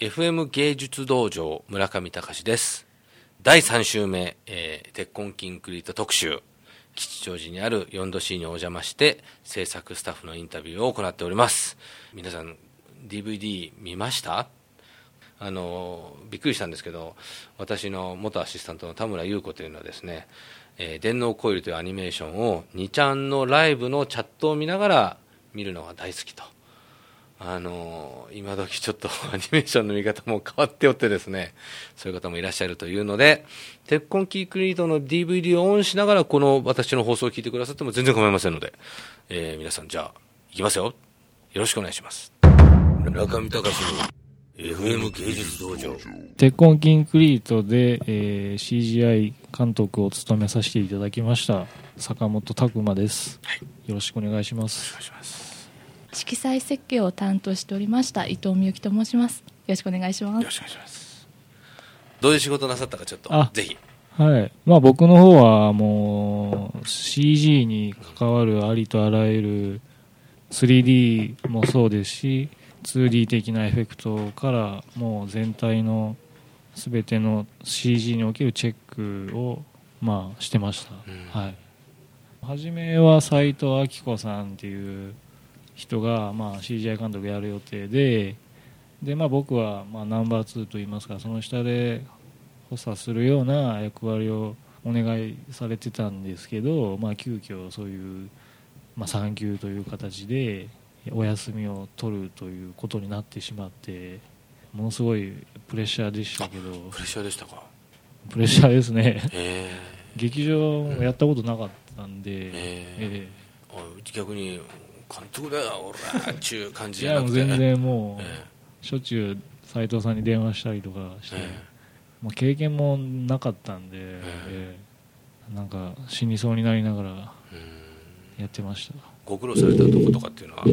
FM 芸術道場村上隆です。第3週目、えー、鉄痕キンクリート特集。吉祥寺にある 4°C にお邪魔して制作スタッフのインタビューを行っております。皆さん DVD 見ました？あのびっくりしたんですけど私の元アシスタントの田村優子というのはですね「えー、電脳コイル」というアニメーションを2ちゃんのライブのチャットを見ながら見るのが大好きと。あの今時ちょっと アニメーションの見方も変わっておってですねそういう方もいらっしゃるというので鉄痕キークリードの DVD をオンしながらこの私の放送を聞いてくださっても全然構いませんので、えー、皆さんじゃあいきますよ。よろしくお願いします。中見隆の FM 芸術道場。鉄痕キンクリートで、えー、CGI 監督を務めさせていただきました坂本拓馬です、はい、よろしくお願いします。お願いします色彩設計を担当しておりました伊藤美由紀と申します。よろしくお願いします。よろしくお願いします。どういう仕事なさったかちょっとぜひ。はい。まあ僕の方はもう CG に関わるありとあらゆる 3D もそうですし 2D 的なエフェクトからもう全体の全ての CG におけるチェックをまあしてました、うん、はい。初めは斎藤明子さんっていう人が、まあ、CGI 監督やる予定でで、まあ、僕は、まあ、ナンバー2といいますかその下で補佐するような役割をお願いされてたんですけど、まあ、急遽そういう、まあ、産休という形でお休みを取るということになってしまってものすごいプレッシャーでしたけど。プレッシャーでしたか？プレッシャーですね。劇場やったことなかったんで、え。ー、逆に監督だよ俺はっちゅう感じいや全然もう、えー、しょっちゅう斎藤さんに電話したりとかして、えー、もう経験もなかったんで、え。ー、なんか死にそうになりながらやってましたご苦労されたとことかっていうのは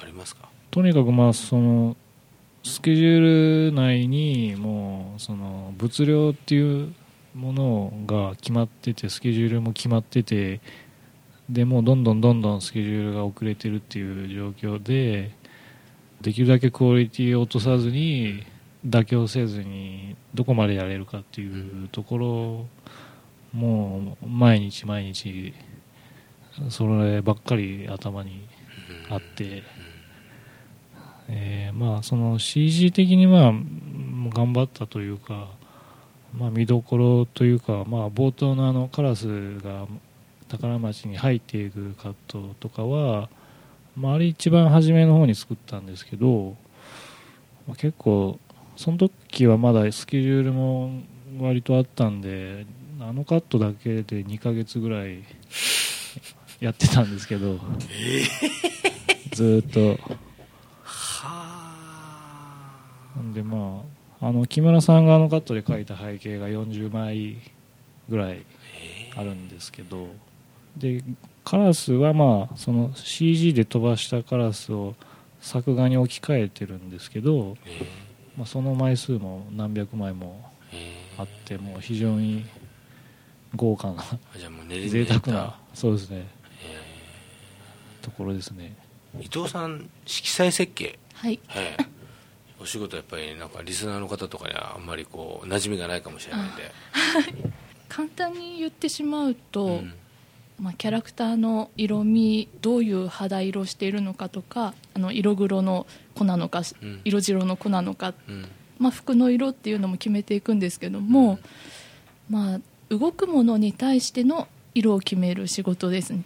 ありますか？とにかくまあそのスケジュール内にもうその物量っていうものが決まっててスケジュールも決まっててでもうどんどんどんどんスケジュールが遅れてるっていう状況でできるだけクオリティを落とさずに妥協せずにどこまでやれるかっていうところもう毎日毎日そればっかり頭にあって、え、まあその CG 的にまあ頑張ったというか、まあ、見どころというか、まあ、冒頭のあのカラスが宝町に入っていくカットとかは、まあ、あれ一番初めの方に作ったんですけど、まあ、結構その時はまだスケジュールも割とあったんであのカットだけで2ヶ月ぐらいやってたんですけど、ずっと。なんでまああの木村さんがあのカットで描いた背景が40枚ぐらいあるんですけど、でカラスはまあその CG で飛ばしたカラスを作画に置き換えてるんですけど、まあ、その枚数も何百枚もあってもう非常に豪華な贅沢なそうですね。ところですね。伊藤さん色彩設計。はい、お仕事やっぱりなんかリスナーの方とかにはあんまりこう馴染みがないかもしれないんで。簡単に言ってしまうと、うんまあ、キャラクターの色味どういう肌色をしているのかとかあの色黒の子なのか、うん、色白の子なのか、うん、まあ、服の色っていうのも決めていくんですけども、うん、まあ、動くものに対しての色を決める仕事ですね、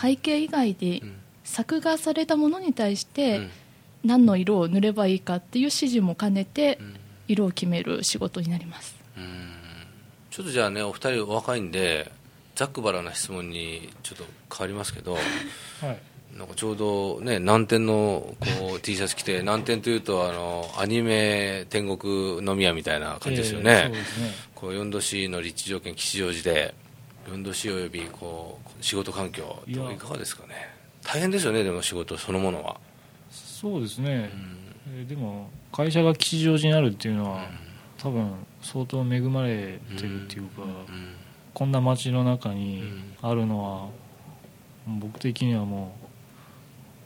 背景以外で作画されたものに対して何の色を塗ればいいかっていう指示も兼ねて色を決める仕事になります、ちょっとじゃあねお二人お若いんでざっくばらな質問にちょっと変わりますけど、はい、なんかちょうどね南天のこう T シャツ着て南天というとあのアニメ天国飲み屋みたいな感じですよね,、えー、ね。こう4度 C の立地条件吉祥寺で4度 C およびこう仕事環境いかがですかね。大変ですよねでも仕事そのものは。そうですね、うん、でも会社が吉祥寺にあるっていうのは、うん、多分相当恵まれてるっていうか、うんこんな街の中にあるのは、僕的にはも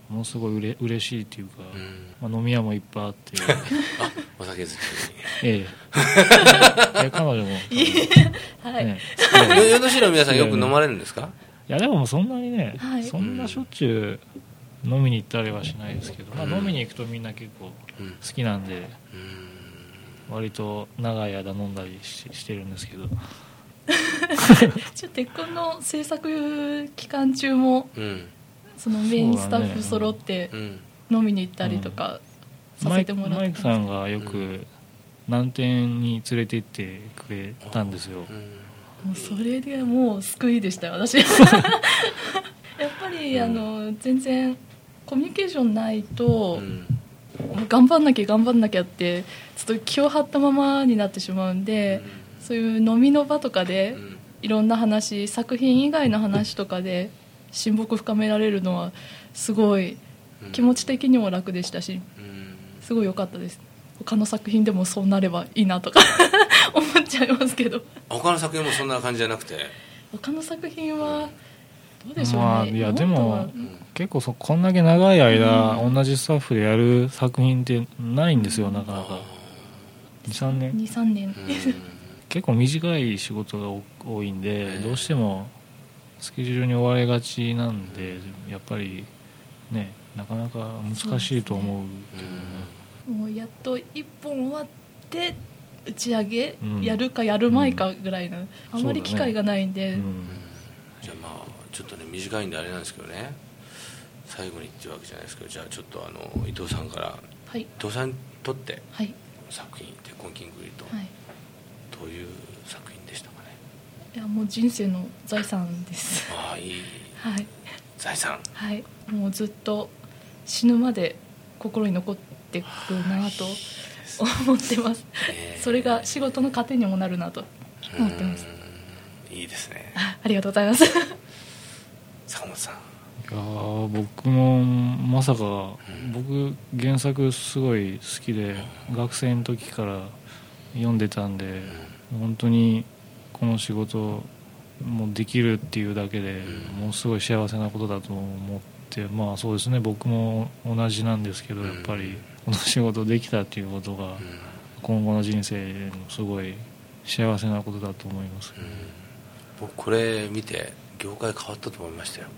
ものすごいうれ嬉しいっていうか、うん。まあ、飲み屋もいっぱいあって。あお酒好きええ。彼女も、はい、ね、よしいの皆さんよく飲まれるんですか？いやでもそんなにね、はい。そんなしょっちゅう飲みに行ったりはしないですけど、まあ、うん。飲みに行くとみんな結構うん。好きなんでうん。割と長い間飲んだりししてるんですけど ちょ鉄痕の制作期間中もうん。そのメインスタッフ揃ってうん。飲みに行ったりとかさせてもらってマイクさんがようく南店に連れて行ってくれたんですよ。うん。もうそれでもう救いでしたよ私。やっぱり、うん。あの全然コミュニケーションないと、うん。もう頑張んなきゃ頑張んなきゃってちょっと気を張ったままになってしまうんで、そういう飲みの場とかでうん。いろんな話作品以外の話とかで親睦深められるのはすごいうん。気持ち的にも楽でしたしうん。すごい良かったです。他の作品でもそうなればいいなとか 思っちゃいますけど。他の作品もそんな感じじゃなくて？他の作品はどうでしょうね、まあいやでも結構そこんだけ長い間同じスタッフでやる作品ってないんですよなかなか。23年。23年、うん結構短い仕事が多多いんでええ。どうしてもスケジュールに追われがちなんでやっぱりねなかなか難しいと思ううのはもうやっと1本終わって打ち上げ、うん。やるかやるまいかぐらいの、あまりそうだね機会がないんで、うん。じゃあまあちょっとね短いんであれなんですけどね。最後にっていうわけじゃないですけどじゃあちょっとあの伊藤さんからはい。伊藤さんにとってはい。作品「鉄痕キングリート」はいどういう作品でしたかね。いやもう人生の財産です。ああいい。はい。財産。はい。もうずっと死ぬまで心に残ってくなと思ってます。え。ーそれが仕事の糧にもなるなと思ってます。うんいいですね。あありがとうございます。坂本さん。いやー僕もまさか僕原作すごい好きで学生の時から読んでたんで本当にこの仕事もできるっていうだけでものすごい幸せなことだと思ってまあそうですね僕も同じなんですけどやっぱりこの仕事できたっていうことがうん。今後の人生のすごい幸せなことだと思います。うん。僕これ見て業界変わったと思いましたよ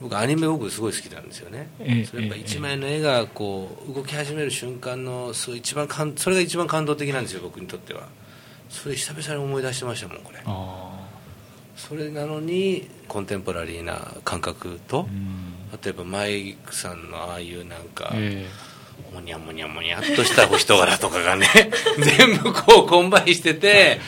僕アニメ僕すごい好きなんですよね。ええそれやっぱええ一枚の絵がこう動き始める瞬間のそう一番感それが一番感動的なんですよ僕にとっては。それ久々に思い出してましたもんこれ。あそれなのにコンテンポラリーな感覚と例えばマイクさんのああいうなんか、えもにゃもにゃもにゃっとしたお人柄とかがね 全部こうコンバインしてて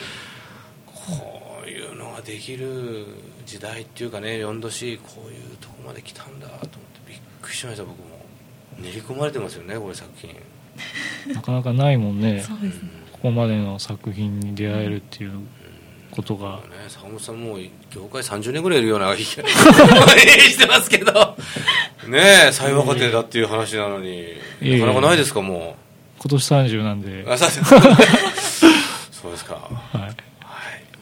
こういうのができる時代っていうかね 4°C こういうとこまで来たんだと思ってびっくりしました僕も。練り込まれてますよねこれ作品。え なかなかないもんね。そうですね。ここまでの作品に出会えるっていうことが。ね坂本さんもう業界30年ぐらいいるような 気がしてますけど。ねえ最若手だっていう話なのに。なかなかないですかも今年30なんで。うあそうそうですかはいはい、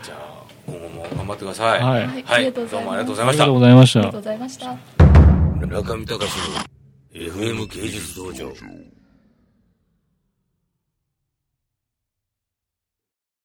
じゃあ今後も頑張ってください。はいはいありがとうございますどうもありがとうございましたありがとう。ございましたありがとうございました中見隆の FM 芸術道場。